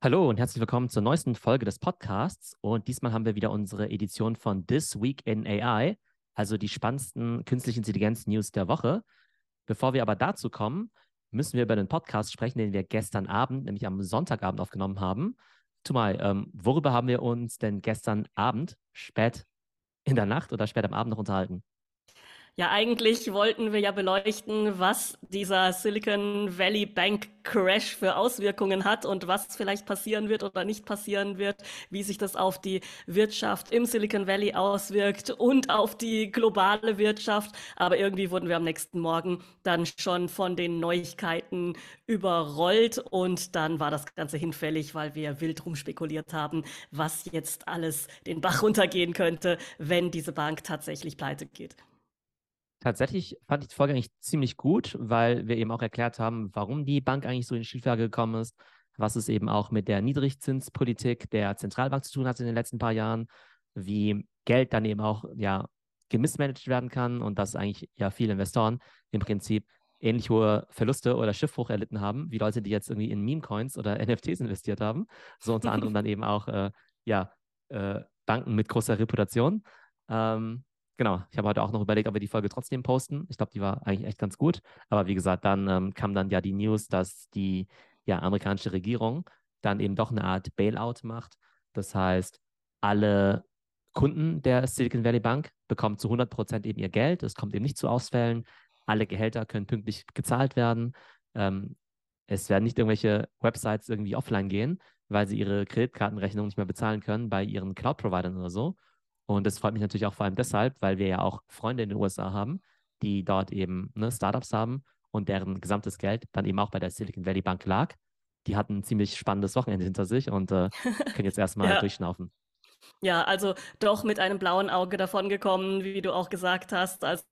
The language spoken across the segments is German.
Hallo und herzlich willkommen zur neuesten Folge des Podcasts. Und diesmal haben wir wieder unsere Edition von This Week in AI, also die spannendsten künstliche Intelligenz-News der Woche. Bevor wir aber dazu kommen, müssen wir über den Podcast sprechen, den wir gestern Abend, nämlich am Sonntagabend aufgenommen haben. Tumai, ähm, worüber haben wir uns denn gestern Abend, spät in der Nacht oder spät am Abend noch unterhalten? Ja, eigentlich wollten wir ja beleuchten, was dieser Silicon Valley Bank Crash für Auswirkungen hat und was vielleicht passieren wird oder nicht passieren wird, wie sich das auf die Wirtschaft im Silicon Valley auswirkt und auf die globale Wirtschaft. Aber irgendwie wurden wir am nächsten Morgen dann schon von den Neuigkeiten überrollt und dann war das Ganze hinfällig, weil wir wild rumspekuliert haben, was jetzt alles den Bach runtergehen könnte, wenn diese Bank tatsächlich pleite geht. Tatsächlich fand ich die Folge eigentlich ziemlich gut, weil wir eben auch erklärt haben, warum die Bank eigentlich so in Schieflage gekommen ist, was es eben auch mit der Niedrigzinspolitik der Zentralbank zu tun hat in den letzten paar Jahren, wie Geld dann eben auch ja gemismanagt werden kann und dass eigentlich ja viele Investoren im Prinzip ähnlich hohe Verluste oder Schiffbruch erlitten haben, wie Leute, die jetzt irgendwie in Meme-Coins oder NFTs investiert haben. So unter anderem dann eben auch äh, ja, äh, Banken mit großer Reputation. Ähm, Genau, ich habe heute auch noch überlegt, ob wir die Folge trotzdem posten. Ich glaube, die war eigentlich echt ganz gut. Aber wie gesagt, dann ähm, kam dann ja die News, dass die ja, amerikanische Regierung dann eben doch eine Art Bailout macht. Das heißt, alle Kunden der Silicon Valley Bank bekommen zu 100 Prozent eben ihr Geld. Es kommt eben nicht zu Ausfällen. Alle Gehälter können pünktlich gezahlt werden. Ähm, es werden nicht irgendwelche Websites irgendwie offline gehen, weil sie ihre Kreditkartenrechnung nicht mehr bezahlen können bei ihren Cloud-Providern oder so. Und das freut mich natürlich auch vor allem deshalb, weil wir ja auch Freunde in den USA haben, die dort eben ne, Startups haben und deren gesamtes Geld dann eben auch bei der Silicon Valley Bank lag. Die hatten ein ziemlich spannendes Wochenende hinter sich und äh, können jetzt erstmal ja. durchschnaufen. Ja, also doch mit einem blauen Auge davongekommen, wie du auch gesagt hast. Also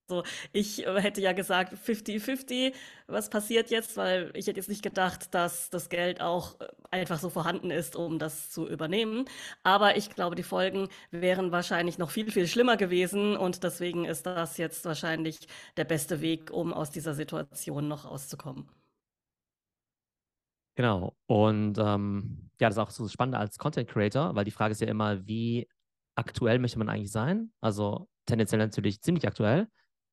ich äh, hätte ja gesagt 50-50, was passiert jetzt, weil ich hätte jetzt nicht gedacht, dass das Geld auch äh, einfach so vorhanden ist, um das zu übernehmen. Aber ich glaube, die Folgen wären wahrscheinlich noch viel, viel schlimmer gewesen und deswegen ist das jetzt wahrscheinlich der beste Weg, um aus dieser Situation noch rauszukommen. Genau. Und ähm, ja, das ist auch so spannend als Content Creator, weil die Frage ist ja immer, wie aktuell möchte man eigentlich sein? Also tendenziell natürlich ziemlich aktuell,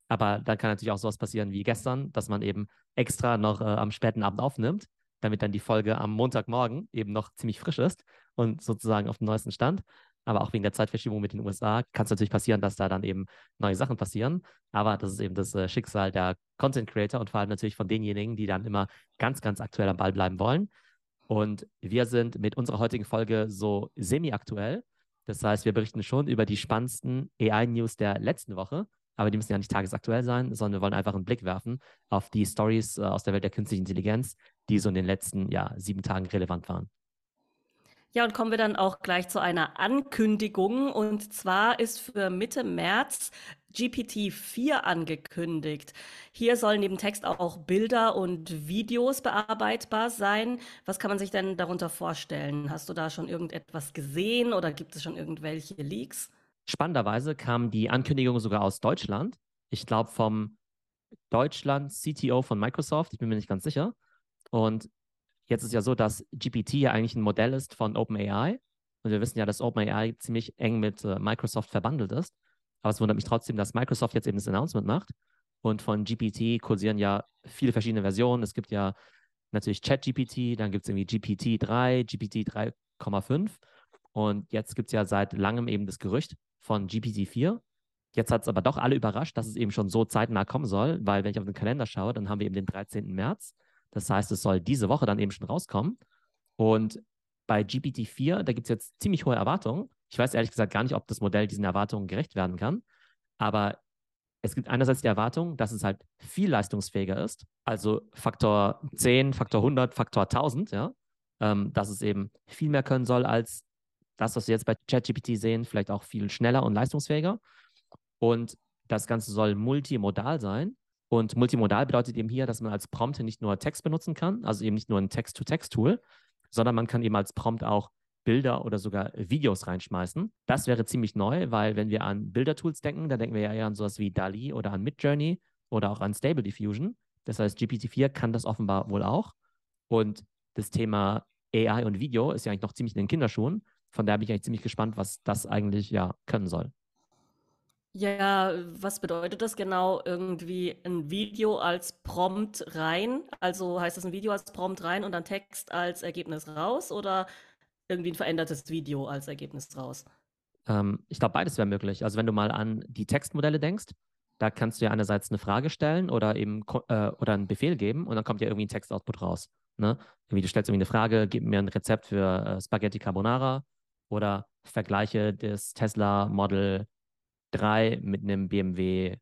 aber dann kann natürlich auch sowas passieren wie gestern, dass man eben extra noch äh, am späten Abend aufnimmt, damit dann die Folge am Montagmorgen eben noch ziemlich frisch ist und sozusagen auf dem neuesten Stand aber auch wegen der Zeitverschiebung mit den USA kann es natürlich passieren, dass da dann eben neue Sachen passieren. Aber das ist eben das äh, Schicksal der Content Creator und vor allem natürlich von denjenigen, die dann immer ganz, ganz aktuell am Ball bleiben wollen. Und wir sind mit unserer heutigen Folge so semi-aktuell. Das heißt, wir berichten schon über die spannendsten AI-News der letzten Woche. Aber die müssen ja nicht tagesaktuell sein, sondern wir wollen einfach einen Blick werfen auf die Stories äh, aus der Welt der künstlichen Intelligenz, die so in den letzten ja, sieben Tagen relevant waren. Ja, und kommen wir dann auch gleich zu einer Ankündigung. Und zwar ist für Mitte März GPT-4 angekündigt. Hier sollen neben Text auch Bilder und Videos bearbeitbar sein. Was kann man sich denn darunter vorstellen? Hast du da schon irgendetwas gesehen oder gibt es schon irgendwelche Leaks? Spannenderweise kam die Ankündigung sogar aus Deutschland. Ich glaube vom Deutschland CTO von Microsoft. Ich bin mir nicht ganz sicher. Und Jetzt ist ja so, dass GPT ja eigentlich ein Modell ist von OpenAI. Und wir wissen ja, dass OpenAI ziemlich eng mit äh, Microsoft verbandelt ist. Aber es wundert mich trotzdem, dass Microsoft jetzt eben das Announcement macht. Und von GPT kursieren ja viele verschiedene Versionen. Es gibt ja natürlich ChatGPT, dann gibt es irgendwie GPT-3, GPT 3,5. Und jetzt gibt es ja seit langem eben das Gerücht von GPT-4. Jetzt hat es aber doch alle überrascht, dass es eben schon so zeitnah kommen soll, weil wenn ich auf den Kalender schaue, dann haben wir eben den 13. März. Das heißt, es soll diese Woche dann eben schon rauskommen. Und bei GPT-4, da gibt es jetzt ziemlich hohe Erwartungen. Ich weiß ehrlich gesagt gar nicht, ob das Modell diesen Erwartungen gerecht werden kann. Aber es gibt einerseits die Erwartung, dass es halt viel leistungsfähiger ist, also Faktor 10, Faktor 100, Faktor 1000, ja, ähm, dass es eben viel mehr können soll als das, was wir jetzt bei ChatGPT sehen, vielleicht auch viel schneller und leistungsfähiger. Und das Ganze soll multimodal sein. Und multimodal bedeutet eben hier, dass man als Prompt nicht nur Text benutzen kann, also eben nicht nur ein Text-to-Text-Tool, sondern man kann eben als Prompt auch Bilder oder sogar Videos reinschmeißen. Das wäre ziemlich neu, weil wenn wir an Bildertools denken, dann denken wir ja eher an sowas wie DALI oder an Midjourney oder auch an Stable Diffusion. Das heißt, GPT-4 kann das offenbar wohl auch. Und das Thema AI und Video ist ja eigentlich noch ziemlich in den Kinderschuhen. Von daher bin ich eigentlich ziemlich gespannt, was das eigentlich ja können soll. Ja, was bedeutet das genau? Irgendwie ein Video als Prompt rein? Also heißt das ein Video als Prompt rein und dann Text als Ergebnis raus oder irgendwie ein verändertes Video als Ergebnis raus? Ähm, ich glaube, beides wäre möglich. Also wenn du mal an die Textmodelle denkst, da kannst du ja einerseits eine Frage stellen oder eben äh, oder einen Befehl geben und dann kommt ja irgendwie ein Textoutput raus. Ne? Irgendwie du stellst irgendwie eine Frage, gib mir ein Rezept für äh, Spaghetti Carbonara oder vergleiche das Tesla Model 3 mit einem BMW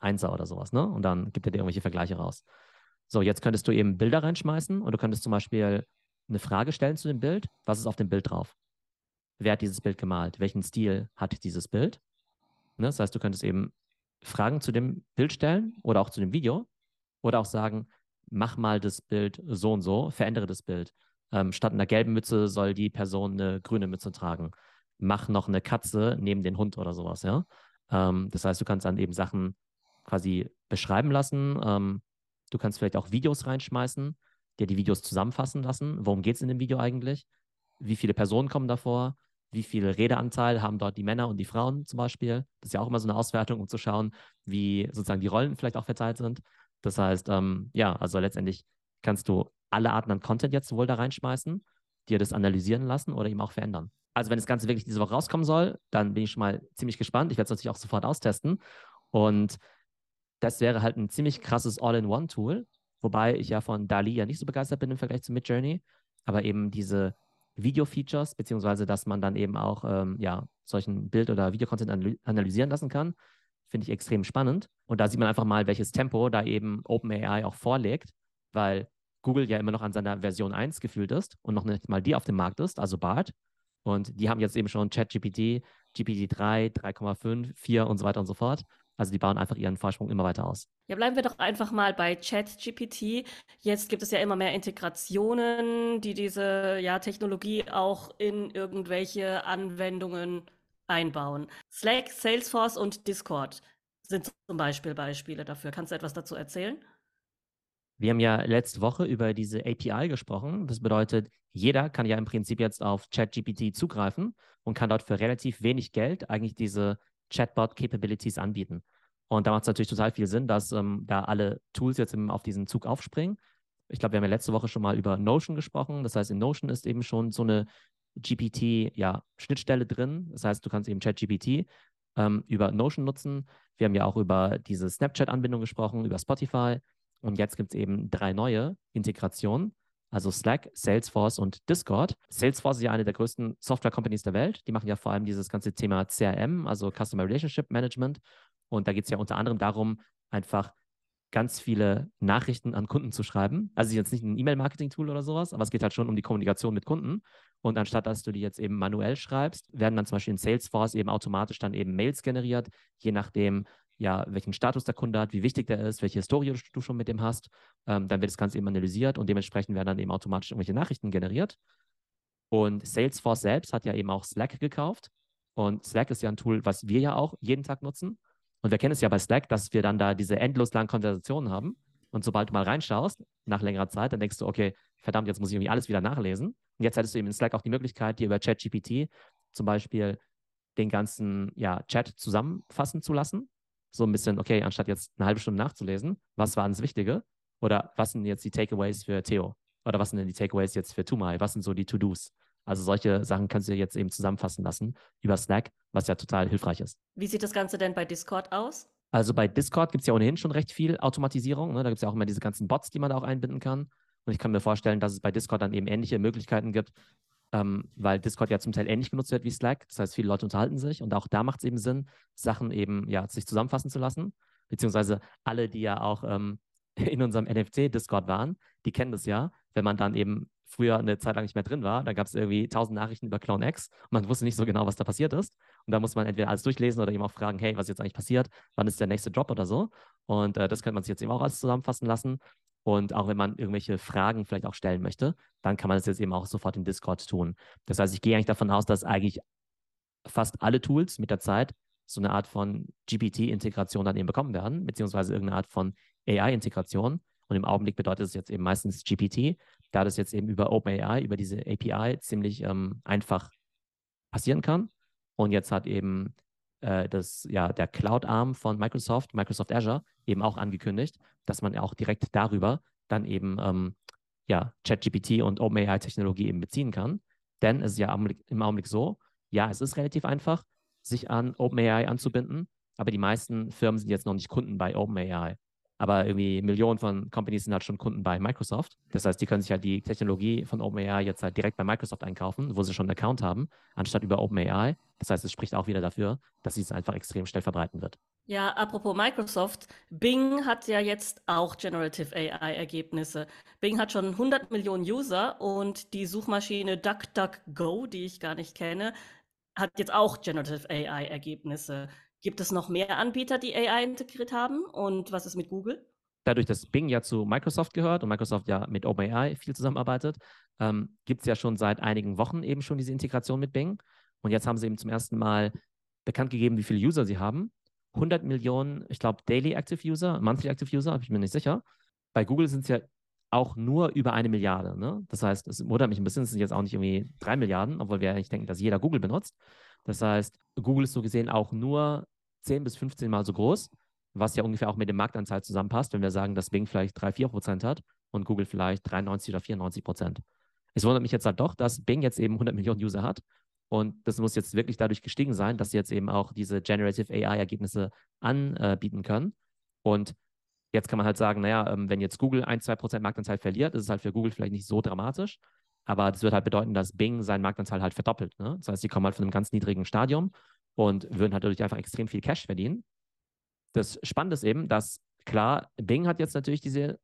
1er oder sowas, ne? Und dann gibt er dir irgendwelche Vergleiche raus. So, jetzt könntest du eben Bilder reinschmeißen und du könntest zum Beispiel eine Frage stellen zu dem Bild. Was ist auf dem Bild drauf? Wer hat dieses Bild gemalt? Welchen Stil hat dieses Bild? Ne? Das heißt, du könntest eben Fragen zu dem Bild stellen oder auch zu dem Video oder auch sagen, mach mal das Bild so und so, verändere das Bild. Ähm, statt einer gelben Mütze soll die Person eine grüne Mütze tragen. Mach noch eine Katze neben den Hund oder sowas, ja. Ähm, das heißt, du kannst dann eben Sachen quasi beschreiben lassen. Ähm, du kannst vielleicht auch Videos reinschmeißen, dir die Videos zusammenfassen lassen. Worum geht es in dem Video eigentlich? Wie viele Personen kommen davor? Wie viel Redeanteil haben dort die Männer und die Frauen zum Beispiel? Das ist ja auch immer so eine Auswertung, um zu schauen, wie sozusagen die Rollen vielleicht auch verteilt sind. Das heißt, ähm, ja, also letztendlich kannst du alle Arten an Content jetzt wohl da reinschmeißen, dir das analysieren lassen oder eben auch verändern. Also wenn das Ganze wirklich diese Woche rauskommen soll, dann bin ich schon mal ziemlich gespannt. Ich werde es natürlich auch sofort austesten. Und das wäre halt ein ziemlich krasses All-in-One-Tool, wobei ich ja von DALI ja nicht so begeistert bin im Vergleich zu Midjourney. Aber eben diese Video-Features, beziehungsweise dass man dann eben auch ähm, ja, solchen Bild- oder Videocontent analysieren lassen kann, finde ich extrem spannend. Und da sieht man einfach mal, welches Tempo da eben OpenAI auch vorlegt, weil Google ja immer noch an seiner Version 1 gefühlt ist und noch nicht mal die auf dem Markt ist, also BART. Und die haben jetzt eben schon ChatGPT, GPT-3, 3,5, 4 und so weiter und so fort. Also die bauen einfach ihren Vorsprung immer weiter aus. Ja, bleiben wir doch einfach mal bei ChatGPT. Jetzt gibt es ja immer mehr Integrationen, die diese ja, Technologie auch in irgendwelche Anwendungen einbauen. Slack, Salesforce und Discord sind zum Beispiel Beispiele dafür. Kannst du etwas dazu erzählen? Wir haben ja letzte Woche über diese API gesprochen. Das bedeutet, jeder kann ja im Prinzip jetzt auf ChatGPT zugreifen und kann dort für relativ wenig Geld eigentlich diese Chatbot-Capabilities anbieten. Und da macht es natürlich total viel Sinn, dass ähm, da alle Tools jetzt eben auf diesen Zug aufspringen. Ich glaube, wir haben ja letzte Woche schon mal über Notion gesprochen. Das heißt, in Notion ist eben schon so eine GPT-Schnittstelle ja, drin. Das heißt, du kannst eben ChatGPT ähm, über Notion nutzen. Wir haben ja auch über diese Snapchat-Anbindung gesprochen, über Spotify. Und jetzt gibt es eben drei neue Integrationen also Slack, Salesforce und Discord. Salesforce ist ja eine der größten Software-Companies der Welt. Die machen ja vor allem dieses ganze Thema CRM, also Customer Relationship Management. Und da geht es ja unter anderem darum, einfach ganz viele Nachrichten an Kunden zu schreiben. Also jetzt nicht ein E-Mail-Marketing-Tool oder sowas, aber es geht halt schon um die Kommunikation mit Kunden. Und anstatt dass du die jetzt eben manuell schreibst, werden dann zum Beispiel in Salesforce eben automatisch dann eben Mails generiert, je nachdem, ja, welchen Status der Kunde hat, wie wichtig der ist, welche Historie du schon mit dem hast. Ähm, dann wird das Ganze eben analysiert und dementsprechend werden dann eben automatisch irgendwelche Nachrichten generiert. Und Salesforce selbst hat ja eben auch Slack gekauft. Und Slack ist ja ein Tool, was wir ja auch jeden Tag nutzen. Und wir kennen es ja bei Slack, dass wir dann da diese endlos langen Konversationen haben. Und sobald du mal reinschaust, nach längerer Zeit, dann denkst du, okay, verdammt, jetzt muss ich irgendwie alles wieder nachlesen. Und jetzt hättest du eben in Slack auch die Möglichkeit, dir über ChatGPT zum Beispiel den ganzen ja, Chat zusammenfassen zu lassen so ein bisschen, okay, anstatt jetzt eine halbe Stunde nachzulesen, was war das Wichtige? Oder was sind jetzt die Takeaways für Theo? Oder was sind denn die Takeaways jetzt für Tumai? Was sind so die To-Dos? Also solche Sachen kannst du jetzt eben zusammenfassen lassen über Slack, was ja total hilfreich ist. Wie sieht das Ganze denn bei Discord aus? Also bei Discord gibt es ja ohnehin schon recht viel Automatisierung. Ne? Da gibt es ja auch immer diese ganzen Bots, die man da auch einbinden kann. Und ich kann mir vorstellen, dass es bei Discord dann eben ähnliche Möglichkeiten gibt, ähm, weil Discord ja zum Teil ähnlich genutzt wird wie Slack. Das heißt, viele Leute unterhalten sich und auch da macht es eben Sinn, Sachen eben ja sich zusammenfassen zu lassen. Beziehungsweise alle, die ja auch ähm, in unserem NFC-Discord waren, die kennen das ja, wenn man dann eben früher eine Zeit lang nicht mehr drin war, dann gab es irgendwie tausend Nachrichten über Clone X und man wusste nicht so genau, was da passiert ist. Und da muss man entweder alles durchlesen oder eben auch fragen, hey, was ist jetzt eigentlich passiert? Wann ist der nächste Drop oder so? Und äh, das könnte man sich jetzt eben auch alles zusammenfassen lassen. Und auch wenn man irgendwelche Fragen vielleicht auch stellen möchte, dann kann man das jetzt eben auch sofort in Discord tun. Das heißt, ich gehe eigentlich davon aus, dass eigentlich fast alle Tools mit der Zeit so eine Art von GPT-Integration dann eben bekommen werden, beziehungsweise irgendeine Art von AI-Integration. Und im Augenblick bedeutet es jetzt eben meistens GPT. da das jetzt eben über OpenAI, über diese API ziemlich ähm, einfach passieren kann. Und jetzt hat eben äh, das, ja, der Cloud-Arm von Microsoft, Microsoft Azure, eben auch angekündigt, dass man auch direkt darüber dann eben ähm, ja, ChatGPT und OpenAI-Technologie eben beziehen kann. Denn es ist ja im Augenblick so, ja, es ist relativ einfach, sich an OpenAI anzubinden, aber die meisten Firmen sind jetzt noch nicht Kunden bei OpenAI. Aber irgendwie Millionen von Companies sind halt schon Kunden bei Microsoft. Das heißt, die können sich halt die Technologie von OpenAI jetzt halt direkt bei Microsoft einkaufen, wo sie schon einen Account haben, anstatt über OpenAI. Das heißt, es spricht auch wieder dafür, dass es einfach extrem schnell verbreiten wird. Ja, apropos Microsoft, Bing hat ja jetzt auch Generative AI-Ergebnisse. Bing hat schon 100 Millionen User und die Suchmaschine DuckDuckGo, die ich gar nicht kenne, hat jetzt auch Generative AI-Ergebnisse. Gibt es noch mehr Anbieter, die AI integriert haben? Und was ist mit Google? Dadurch, dass Bing ja zu Microsoft gehört und Microsoft ja mit OpenAI viel zusammenarbeitet, ähm, gibt es ja schon seit einigen Wochen eben schon diese Integration mit Bing. Und jetzt haben sie eben zum ersten Mal bekannt gegeben, wie viele User sie haben. 100 Millionen, ich glaube, Daily Active User, Monthly Active User, bin ich mir nicht sicher. Bei Google sind es ja auch nur über eine Milliarde. Ne? Das heißt, es wundert mich ein bisschen, es sind jetzt auch nicht irgendwie drei Milliarden, obwohl wir eigentlich denken, dass jeder Google benutzt. Das heißt, Google ist so gesehen auch nur 10 bis 15 Mal so groß, was ja ungefähr auch mit dem Marktanteil zusammenpasst, wenn wir sagen, dass Bing vielleicht 3, 4 Prozent hat und Google vielleicht 93 oder 94 Prozent. Es wundert mich jetzt halt doch, dass Bing jetzt eben 100 Millionen User hat und das muss jetzt wirklich dadurch gestiegen sein, dass sie jetzt eben auch diese Generative AI-Ergebnisse anbieten können. Und Jetzt kann man halt sagen, naja, ähm, wenn jetzt Google 1, 2% Marktanteil verliert, ist es halt für Google vielleicht nicht so dramatisch. Aber das wird halt bedeuten, dass Bing seinen Marktanteil halt verdoppelt. Ne? Das heißt, sie kommen halt von einem ganz niedrigen Stadium und würden halt dadurch einfach extrem viel Cash verdienen. Das Spannende ist eben, dass klar, Bing hat jetzt natürlich diese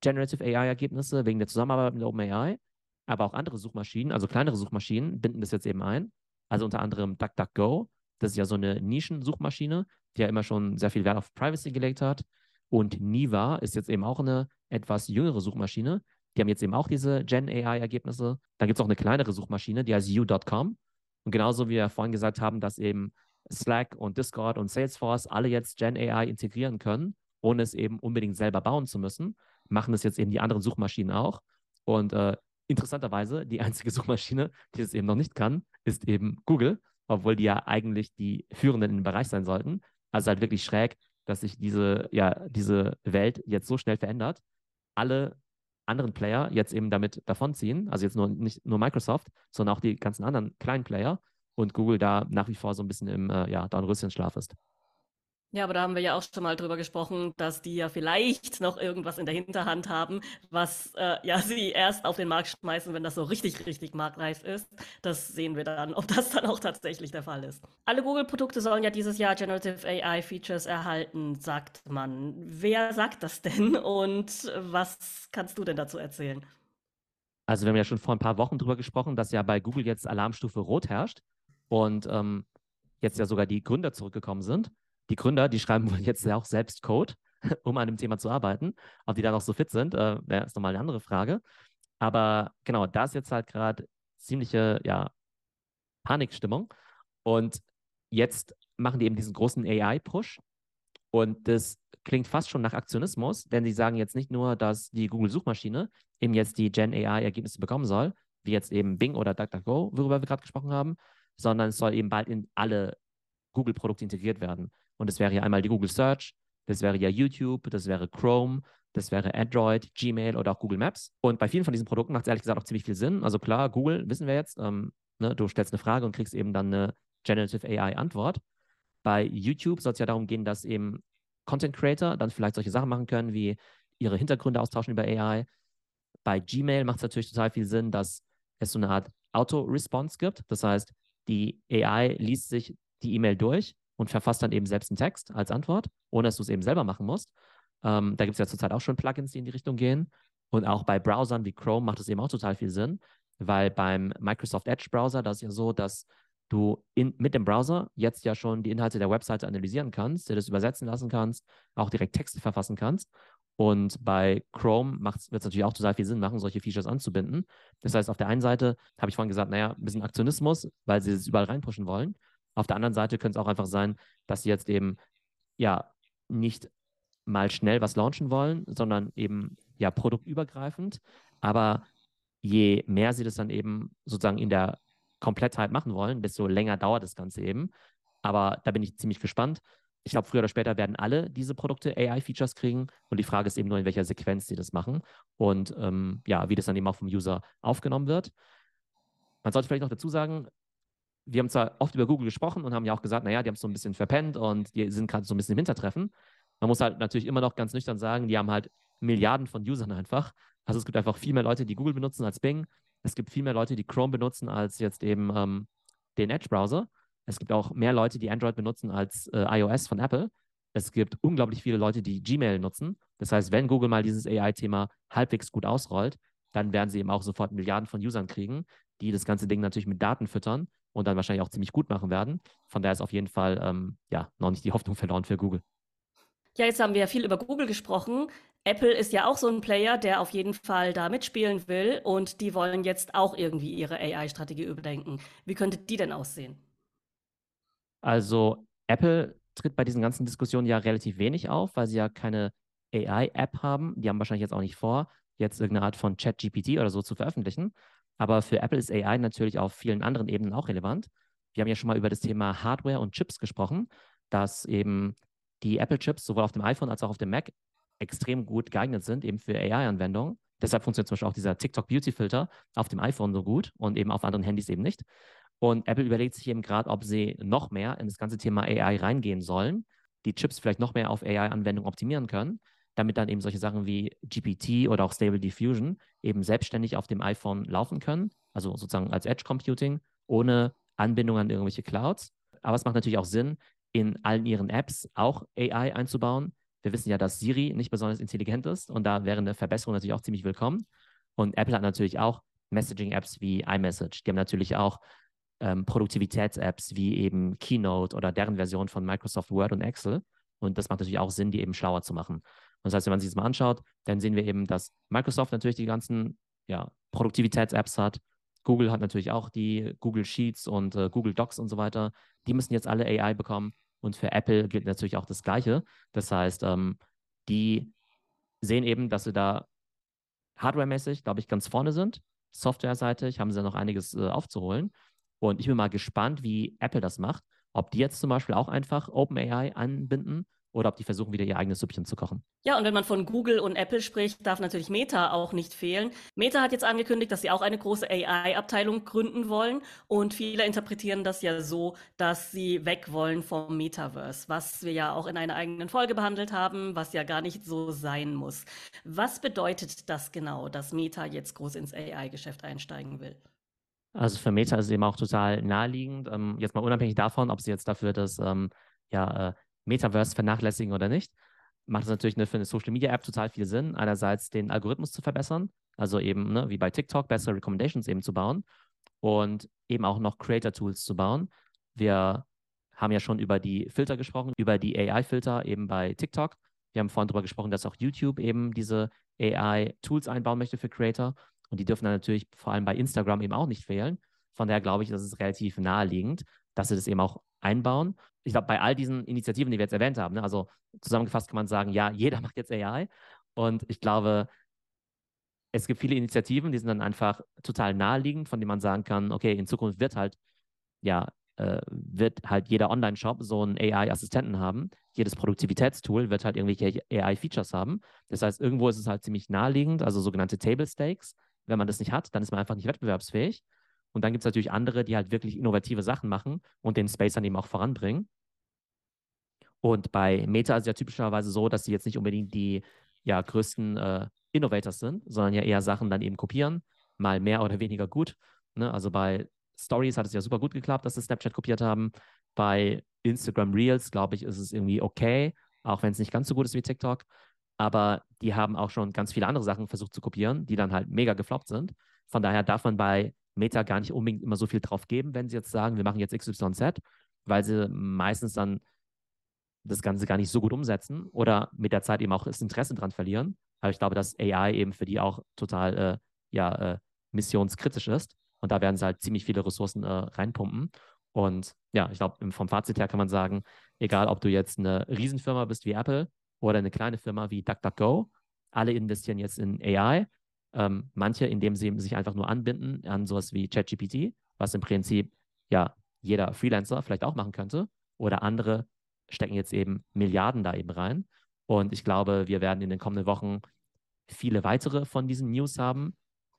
Generative AI-Ergebnisse wegen der Zusammenarbeit mit OpenAI, aber auch andere Suchmaschinen, also kleinere Suchmaschinen, binden das jetzt eben ein. Also unter anderem DuckDuckGo. Das ist ja so eine Nischensuchmaschine, die ja immer schon sehr viel Wert auf Privacy gelegt hat. Und Niva ist jetzt eben auch eine etwas jüngere Suchmaschine. Die haben jetzt eben auch diese Gen AI-Ergebnisse. Dann gibt es auch eine kleinere Suchmaschine, die heißt U.com. Und genauso wie wir vorhin gesagt haben, dass eben Slack und Discord und Salesforce alle jetzt Gen AI integrieren können, ohne es eben unbedingt selber bauen zu müssen, machen das jetzt eben die anderen Suchmaschinen auch. Und äh, interessanterweise, die einzige Suchmaschine, die das eben noch nicht kann, ist eben Google, obwohl die ja eigentlich die Führenden im Bereich sein sollten. Also halt wirklich schräg, dass sich diese, ja, diese Welt jetzt so schnell verändert. Alle anderen Player jetzt eben damit davonziehen, also jetzt nur nicht nur Microsoft, sondern auch die ganzen anderen kleinen Player und Google da nach wie vor so ein bisschen im äh, ja, Dornröschenschlaf ist. Ja, aber da haben wir ja auch schon mal drüber gesprochen, dass die ja vielleicht noch irgendwas in der Hinterhand haben, was äh, ja sie erst auf den Markt schmeißen, wenn das so richtig, richtig marktreif ist. Das sehen wir dann, ob das dann auch tatsächlich der Fall ist. Alle Google-Produkte sollen ja dieses Jahr Generative AI-Features erhalten, sagt man. Wer sagt das denn und was kannst du denn dazu erzählen? Also wir haben ja schon vor ein paar Wochen drüber gesprochen, dass ja bei Google jetzt Alarmstufe Rot herrscht und ähm, jetzt ja sogar die Gründer zurückgekommen sind die Gründer, die schreiben wohl jetzt ja auch selbst Code, um an dem Thema zu arbeiten. Ob die da noch so fit sind, äh, ist nochmal eine andere Frage. Aber genau, da ist jetzt halt gerade ziemliche ja, Panikstimmung. Und jetzt machen die eben diesen großen AI-Push. Und das klingt fast schon nach Aktionismus, denn sie sagen jetzt nicht nur, dass die Google-Suchmaschine eben jetzt die Gen AI-Ergebnisse bekommen soll, wie jetzt eben Bing oder DuckDuckGo, worüber wir gerade gesprochen haben, sondern es soll eben bald in alle Google-Produkte integriert werden. Und das wäre ja einmal die Google Search, das wäre ja YouTube, das wäre Chrome, das wäre Android, Gmail oder auch Google Maps. Und bei vielen von diesen Produkten macht es ehrlich gesagt auch ziemlich viel Sinn. Also klar, Google wissen wir jetzt, ähm, ne, du stellst eine Frage und kriegst eben dann eine Generative AI-Antwort. Bei YouTube soll es ja darum gehen, dass eben Content Creator dann vielleicht solche Sachen machen können, wie ihre Hintergründe austauschen über AI. Bei Gmail macht es natürlich total viel Sinn, dass es so eine Art Auto-Response gibt. Das heißt, die AI liest sich die E-Mail durch und verfasst dann eben selbst einen Text als Antwort, ohne dass du es eben selber machen musst. Ähm, da gibt es ja zurzeit auch schon Plugins, die in die Richtung gehen. Und auch bei Browsern wie Chrome macht es eben auch total viel Sinn, weil beim Microsoft Edge Browser, das ist ja so, dass du in, mit dem Browser jetzt ja schon die Inhalte der Webseite analysieren kannst, dir das übersetzen lassen kannst, auch direkt Texte verfassen kannst. Und bei Chrome wird es natürlich auch total viel Sinn machen, solche Features anzubinden. Das heißt, auf der einen Seite habe ich vorhin gesagt, naja, ein bisschen Aktionismus, weil sie es überall reinpushen wollen. Auf der anderen Seite könnte es auch einfach sein, dass sie jetzt eben ja nicht mal schnell was launchen wollen, sondern eben ja produktübergreifend. Aber je mehr sie das dann eben sozusagen in der Komplettheit machen wollen, desto länger dauert das Ganze eben. Aber da bin ich ziemlich gespannt. Ich glaube, früher oder später werden alle diese Produkte AI-Features kriegen. Und die Frage ist eben nur, in welcher Sequenz sie das machen und ähm, ja, wie das dann eben auch vom User aufgenommen wird. Man sollte vielleicht noch dazu sagen, wir haben zwar oft über Google gesprochen und haben ja auch gesagt, naja, die haben es so ein bisschen verpennt und die sind gerade so ein bisschen im Hintertreffen. Man muss halt natürlich immer noch ganz nüchtern sagen, die haben halt Milliarden von Usern einfach. Also es gibt einfach viel mehr Leute, die Google benutzen als Bing. Es gibt viel mehr Leute, die Chrome benutzen als jetzt eben ähm, den Edge-Browser. Es gibt auch mehr Leute, die Android benutzen als äh, iOS von Apple. Es gibt unglaublich viele Leute, die Gmail nutzen. Das heißt, wenn Google mal dieses AI-Thema halbwegs gut ausrollt, dann werden sie eben auch sofort Milliarden von Usern kriegen, die das ganze Ding natürlich mit Daten füttern und dann wahrscheinlich auch ziemlich gut machen werden. Von daher ist auf jeden Fall ähm, ja noch nicht die Hoffnung verloren für Google. Ja, jetzt haben wir ja viel über Google gesprochen. Apple ist ja auch so ein Player, der auf jeden Fall da mitspielen will und die wollen jetzt auch irgendwie ihre AI-Strategie überdenken. Wie könnte die denn aussehen? Also Apple tritt bei diesen ganzen Diskussionen ja relativ wenig auf, weil sie ja keine AI-App haben. Die haben wahrscheinlich jetzt auch nicht vor, jetzt irgendeine Art von Chat-GPT oder so zu veröffentlichen. Aber für Apple ist AI natürlich auf vielen anderen Ebenen auch relevant. Wir haben ja schon mal über das Thema Hardware und Chips gesprochen, dass eben die Apple-Chips sowohl auf dem iPhone als auch auf dem Mac extrem gut geeignet sind, eben für AI-Anwendungen. Deshalb funktioniert zum Beispiel auch dieser TikTok Beauty Filter auf dem iPhone so gut und eben auf anderen Handys eben nicht. Und Apple überlegt sich eben gerade, ob sie noch mehr in das ganze Thema AI reingehen sollen, die Chips vielleicht noch mehr auf AI-Anwendungen optimieren können, damit dann eben solche Sachen wie GPT oder auch Stable Diffusion eben selbstständig auf dem iPhone laufen können, also sozusagen als Edge Computing, ohne Anbindung an irgendwelche Clouds. Aber es macht natürlich auch Sinn, in allen ihren Apps auch AI einzubauen. Wir wissen ja, dass Siri nicht besonders intelligent ist und da wäre eine Verbesserung natürlich auch ziemlich willkommen. Und Apple hat natürlich auch Messaging-Apps wie iMessage. Die haben natürlich auch ähm, Produktivitäts-Apps wie eben Keynote oder deren Version von Microsoft Word und Excel. Und das macht natürlich auch Sinn, die eben schlauer zu machen. Und das heißt, wenn man sich das mal anschaut, dann sehen wir eben, dass Microsoft natürlich die ganzen ja, Produktivitäts-Apps hat. Google hat natürlich auch die Google Sheets und äh, Google Docs und so weiter. Die müssen jetzt alle AI bekommen. Und für Apple gilt natürlich auch das Gleiche. Das heißt, ähm, die sehen eben, dass sie da hardwaremäßig, glaube ich, ganz vorne sind. Softwareseitig haben sie noch einiges äh, aufzuholen. Und ich bin mal gespannt, wie Apple das macht. Ob die jetzt zum Beispiel auch einfach OpenAI anbinden oder ob die versuchen, wieder ihr eigenes Süppchen zu kochen. Ja, und wenn man von Google und Apple spricht, darf natürlich Meta auch nicht fehlen. Meta hat jetzt angekündigt, dass sie auch eine große AI-Abteilung gründen wollen. Und viele interpretieren das ja so, dass sie weg wollen vom Metaverse, was wir ja auch in einer eigenen Folge behandelt haben, was ja gar nicht so sein muss. Was bedeutet das genau, dass Meta jetzt groß ins AI-Geschäft einsteigen will? Also für Meta ist es eben auch total naheliegend. Ähm, jetzt mal unabhängig davon, ob sie jetzt dafür das ähm, ja, äh, Metaverse vernachlässigen oder nicht, macht es natürlich eine, für eine Social Media App total viel Sinn, einerseits den Algorithmus zu verbessern, also eben ne, wie bei TikTok bessere Recommendations eben zu bauen und eben auch noch Creator Tools zu bauen. Wir haben ja schon über die Filter gesprochen, über die AI-Filter eben bei TikTok. Wir haben vorhin darüber gesprochen, dass auch YouTube eben diese AI-Tools einbauen möchte für Creator. Und die dürfen dann natürlich vor allem bei Instagram eben auch nicht fehlen. Von daher glaube ich, das ist relativ naheliegend, dass sie das eben auch einbauen. Ich glaube, bei all diesen Initiativen, die wir jetzt erwähnt haben, ne, also zusammengefasst kann man sagen, ja, jeder macht jetzt AI. Und ich glaube, es gibt viele Initiativen, die sind dann einfach total naheliegend, von denen man sagen kann, okay, in Zukunft wird halt, ja, äh, wird halt jeder Online-Shop so einen AI-Assistenten haben. Jedes Produktivitätstool wird halt irgendwelche AI-Features haben. Das heißt, irgendwo ist es halt ziemlich naheliegend, also sogenannte Table Stakes. Wenn man das nicht hat, dann ist man einfach nicht wettbewerbsfähig. Und dann gibt es natürlich andere, die halt wirklich innovative Sachen machen und den Space dann eben auch voranbringen. Und bei Meta ist es ja typischerweise so, dass sie jetzt nicht unbedingt die ja, größten äh, Innovators sind, sondern ja eher Sachen dann eben kopieren, mal mehr oder weniger gut. Ne? Also bei Stories hat es ja super gut geklappt, dass sie Snapchat kopiert haben. Bei Instagram Reels, glaube ich, ist es irgendwie okay, auch wenn es nicht ganz so gut ist wie TikTok aber die haben auch schon ganz viele andere Sachen versucht zu kopieren, die dann halt mega gefloppt sind. Von daher darf man bei Meta gar nicht unbedingt immer so viel drauf geben, wenn sie jetzt sagen, wir machen jetzt XYZ, weil sie meistens dann das Ganze gar nicht so gut umsetzen oder mit der Zeit eben auch das Interesse dran verlieren. Aber ich glaube, dass AI eben für die auch total äh, ja, äh, missionskritisch ist. Und da werden sie halt ziemlich viele Ressourcen äh, reinpumpen. Und ja, ich glaube, vom Fazit her kann man sagen, egal ob du jetzt eine Riesenfirma bist wie Apple oder eine kleine Firma wie DuckDuckGo. Alle investieren jetzt in AI Ähm, manche, indem sie sich einfach nur anbinden an sowas wie ChatGPT, was im Prinzip ja jeder Freelancer vielleicht auch machen könnte. Oder andere stecken jetzt eben Milliarden da eben rein. Und ich glaube, wir werden in den kommenden Wochen viele weitere von diesen News haben.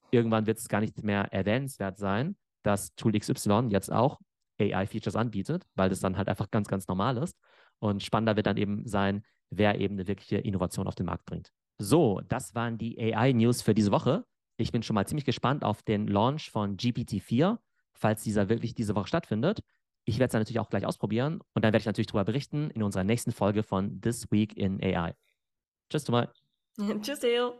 Irgendwann wird es gar nicht mehr erwähnenswert sein, dass Tool XY jetzt auch AI-Features anbietet, weil das dann halt einfach ganz, ganz normal ist. Und spannender wird dann eben sein, wer eben eine wirkliche Innovation auf den Markt bringt. So, das waren die AI-News für diese Woche. Ich bin schon mal ziemlich gespannt auf den Launch von GPT-4, falls dieser wirklich diese Woche stattfindet. Ich werde es natürlich auch gleich ausprobieren und dann werde ich natürlich darüber berichten in unserer nächsten Folge von This Week in AI. Tschüss, Thomas. Tschüss, Theo.